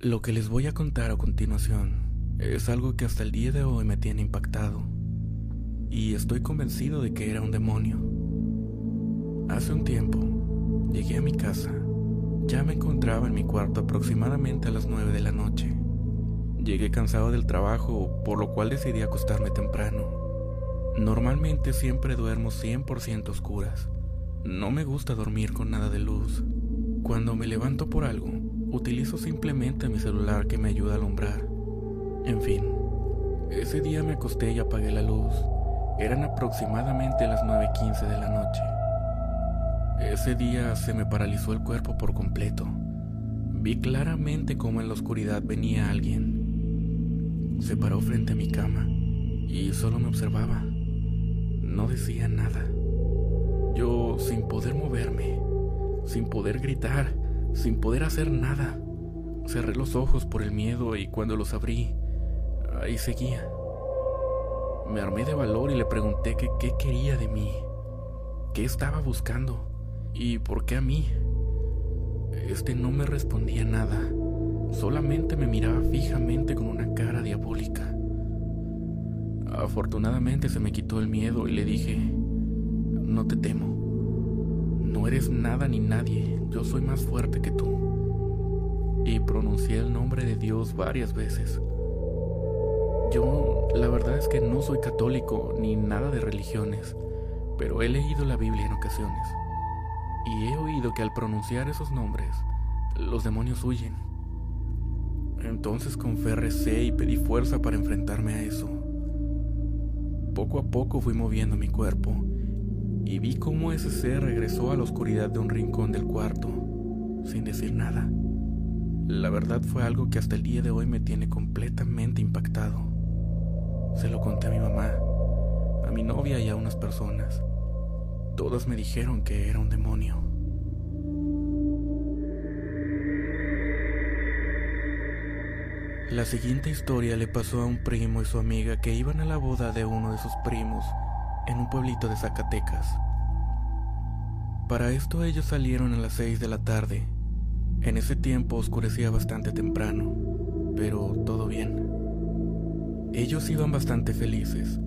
Lo que les voy a contar a continuación es algo que hasta el día de hoy me tiene impactado y estoy convencido de que era un demonio. Hace un tiempo llegué a mi casa. Ya me encontraba en mi cuarto aproximadamente a las 9 de la noche. Llegué cansado del trabajo, por lo cual decidí acostarme temprano. Normalmente siempre duermo 100% oscuras. No me gusta dormir con nada de luz. Cuando me levanto por algo, utilizo simplemente mi celular que me ayuda a alumbrar. En fin, ese día me acosté y apagué la luz. Eran aproximadamente las 9.15 de la noche. Ese día se me paralizó el cuerpo por completo. Vi claramente cómo en la oscuridad venía alguien. Se paró frente a mi cama y solo me observaba. No decía nada. Yo, sin poder moverme, sin poder gritar, sin poder hacer nada, cerré los ojos por el miedo y cuando los abrí, ahí seguía. Me armé de valor y le pregunté qué quería de mí, qué estaba buscando y por qué a mí. Este no me respondía nada, solamente me miraba fijamente con una cara diabólica. Afortunadamente se me quitó el miedo y le dije, no te temo, no eres nada ni nadie, yo soy más fuerte que tú. Y pronuncié el nombre de Dios varias veces. Yo, la verdad es que no soy católico ni nada de religiones, pero he leído la Biblia en ocasiones. Y he oído que al pronunciar esos nombres, los demonios huyen. Entonces con recé y pedí fuerza para enfrentarme a eso. Poco a poco fui moviendo mi cuerpo y vi cómo ese ser regresó a la oscuridad de un rincón del cuarto, sin decir nada. La verdad fue algo que hasta el día de hoy me tiene completamente impactado. Se lo conté a mi mamá, a mi novia y a unas personas. Todas me dijeron que era un demonio. La siguiente historia le pasó a un primo y su amiga que iban a la boda de uno de sus primos en un pueblito de Zacatecas. Para esto ellos salieron a las 6 de la tarde. En ese tiempo oscurecía bastante temprano, pero todo bien. Ellos iban bastante felices,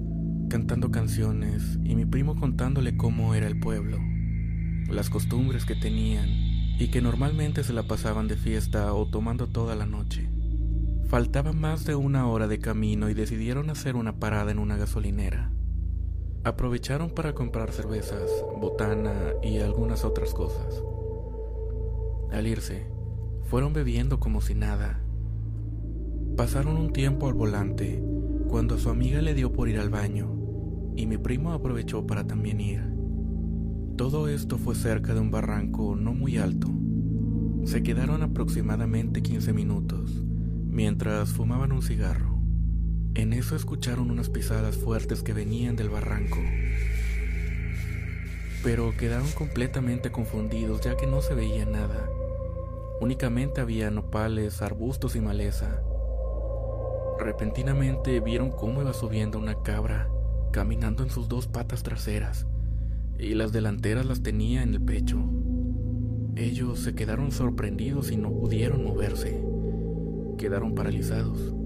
cantando canciones y mi primo contándole cómo era el pueblo, las costumbres que tenían y que normalmente se la pasaban de fiesta o tomando toda la noche. Faltaba más de una hora de camino y decidieron hacer una parada en una gasolinera. Aprovecharon para comprar cervezas, botana y algunas otras cosas. Al irse, fueron bebiendo como si nada. Pasaron un tiempo al volante cuando su amiga le dio por ir al baño y mi primo aprovechó para también ir. Todo esto fue cerca de un barranco no muy alto. Se quedaron aproximadamente 15 minutos mientras fumaban un cigarro. En eso escucharon unas pisadas fuertes que venían del barranco. Pero quedaron completamente confundidos ya que no se veía nada. Únicamente había nopales, arbustos y maleza. Repentinamente vieron cómo iba subiendo una cabra, caminando en sus dos patas traseras, y las delanteras las tenía en el pecho. Ellos se quedaron sorprendidos y no pudieron moverse. Quedaron paralizados.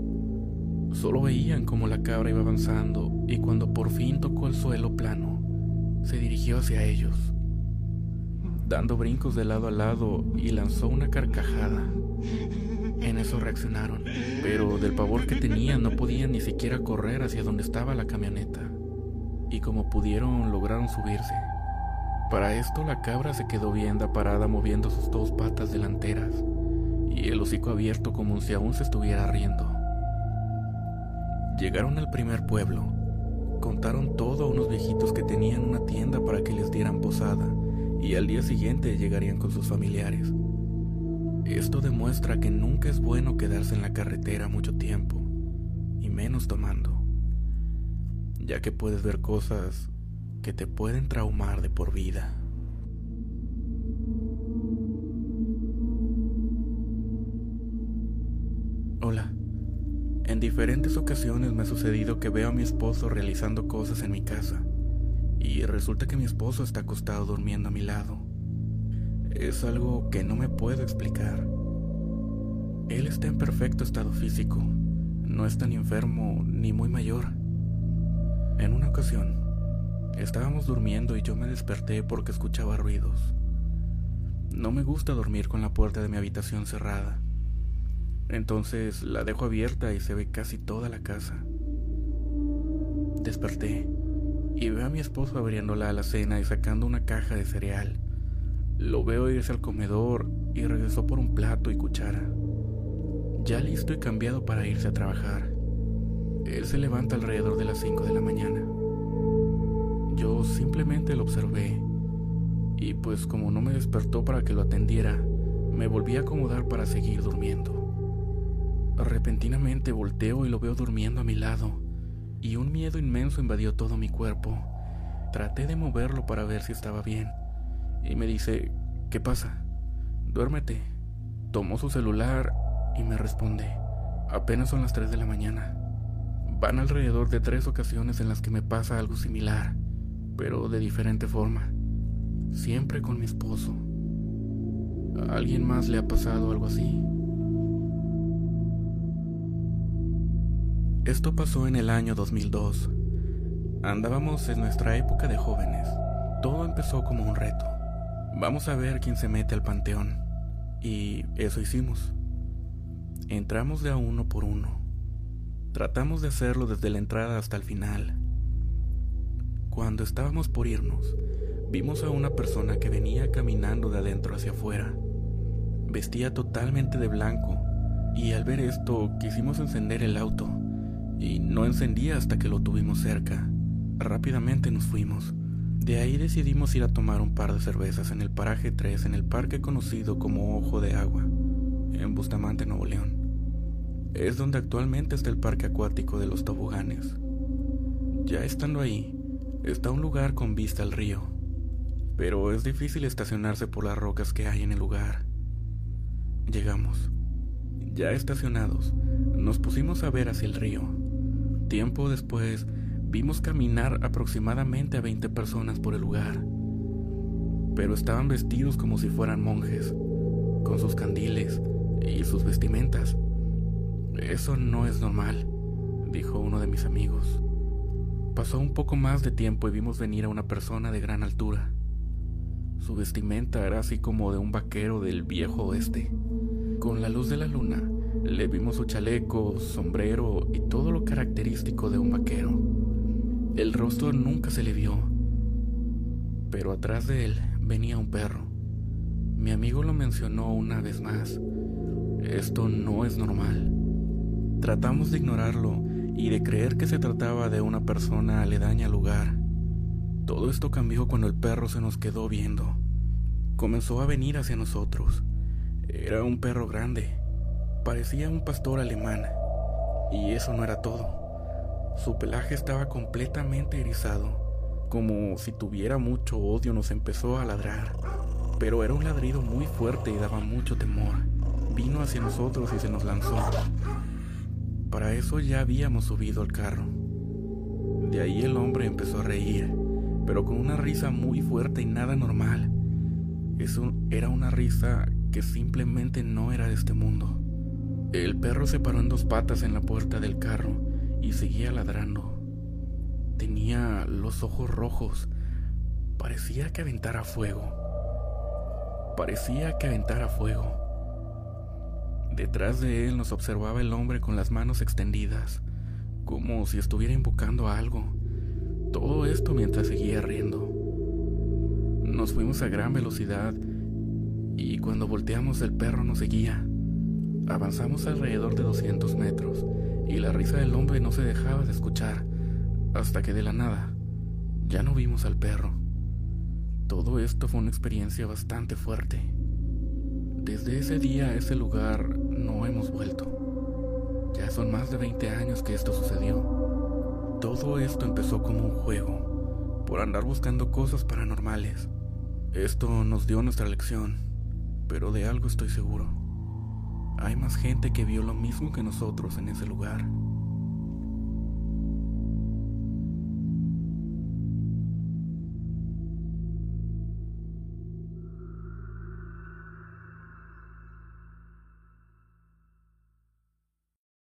Solo veían cómo la cabra iba avanzando y cuando por fin tocó el suelo plano, se dirigió hacia ellos, dando brincos de lado a lado y lanzó una carcajada. En eso reaccionaron, pero del pavor que tenían no podían ni siquiera correr hacia donde estaba la camioneta. Y como pudieron, lograron subirse. Para esto la cabra se quedó viendo parada moviendo sus dos patas delanteras y el hocico abierto como si aún se estuviera riendo. Llegaron al primer pueblo. Contaron todo a unos viejitos que tenían una tienda para que les dieran posada y al día siguiente llegarían con sus familiares. Esto demuestra que nunca es bueno quedarse en la carretera mucho tiempo, y menos tomando, ya que puedes ver cosas que te pueden traumar de por vida. Hola. En diferentes ocasiones me ha sucedido que veo a mi esposo realizando cosas en mi casa, y resulta que mi esposo está acostado durmiendo a mi lado. Es algo que no me puedo explicar. Él está en perfecto estado físico, no está ni enfermo ni muy mayor. En una ocasión, estábamos durmiendo y yo me desperté porque escuchaba ruidos. No me gusta dormir con la puerta de mi habitación cerrada. Entonces la dejo abierta y se ve casi toda la casa. Desperté y veo a mi esposo abriendo la alacena y sacando una caja de cereal. Lo veo irse al comedor y regresó por un plato y cuchara. Ya listo y cambiado para irse a trabajar. Él se levanta alrededor de las 5 de la mañana. Yo simplemente lo observé y pues como no me despertó para que lo atendiera, me volví a acomodar para seguir durmiendo. Repentinamente volteo y lo veo durmiendo a mi lado, y un miedo inmenso invadió todo mi cuerpo. Traté de moverlo para ver si estaba bien, y me dice, ¿qué pasa? Duérmete. Tomó su celular y me responde, apenas son las 3 de la mañana. Van alrededor de tres ocasiones en las que me pasa algo similar, pero de diferente forma siempre con mi esposo. ¿A alguien más le ha pasado algo así? Esto pasó en el año 2002. Andábamos en nuestra época de jóvenes. Todo empezó como un reto. Vamos a ver quién se mete al panteón. Y eso hicimos. Entramos de a uno por uno. Tratamos de hacerlo desde la entrada hasta el final. Cuando estábamos por irnos, vimos a una persona que venía caminando de adentro hacia afuera. Vestía totalmente de blanco y al ver esto quisimos encender el auto y no encendía hasta que lo tuvimos cerca. Rápidamente nos fuimos. De ahí decidimos ir a tomar un par de cervezas en el paraje 3 en el parque conocido como Ojo de Agua, en Bustamante, Nuevo León. Es donde actualmente está el parque acuático de los toboganes. Ya estando ahí, está un lugar con vista al río pero es difícil estacionarse por las rocas que hay en el lugar. Llegamos. Ya estacionados, nos pusimos a ver hacia el río. Tiempo después, vimos caminar aproximadamente a 20 personas por el lugar, pero estaban vestidos como si fueran monjes, con sus candiles y sus vestimentas. Eso no es normal, dijo uno de mis amigos. Pasó un poco más de tiempo y vimos venir a una persona de gran altura. Su vestimenta era así como de un vaquero del viejo oeste. Con la luz de la luna, le vimos su chaleco, sombrero y todo lo característico de un vaquero. El rostro nunca se le vio, pero atrás de él venía un perro. Mi amigo lo mencionó una vez más. Esto no es normal. Tratamos de ignorarlo y de creer que se trataba de una persona aledaña al lugar. Todo esto cambió cuando el perro se nos quedó viendo. Comenzó a venir hacia nosotros. Era un perro grande. Parecía un pastor alemán. Y eso no era todo. Su pelaje estaba completamente erizado. Como si tuviera mucho odio nos empezó a ladrar. Pero era un ladrido muy fuerte y daba mucho temor. Vino hacia nosotros y se nos lanzó. Para eso ya habíamos subido al carro. De ahí el hombre empezó a reír pero con una risa muy fuerte y nada normal. Eso era una risa que simplemente no era de este mundo. El perro se paró en dos patas en la puerta del carro y seguía ladrando. Tenía los ojos rojos. Parecía que aventara fuego. Parecía que aventara fuego. Detrás de él nos observaba el hombre con las manos extendidas, como si estuviera invocando algo. Todo esto mientras seguía riendo. Nos fuimos a gran velocidad y cuando volteamos el perro nos seguía. Avanzamos alrededor de 200 metros y la risa del hombre no se dejaba de escuchar hasta que de la nada ya no vimos al perro. Todo esto fue una experiencia bastante fuerte. Desde ese día a ese lugar no hemos vuelto. Ya son más de 20 años que esto sucedió. Todo esto empezó como un juego, por andar buscando cosas paranormales. Esto nos dio nuestra lección, pero de algo estoy seguro. Hay más gente que vio lo mismo que nosotros en ese lugar.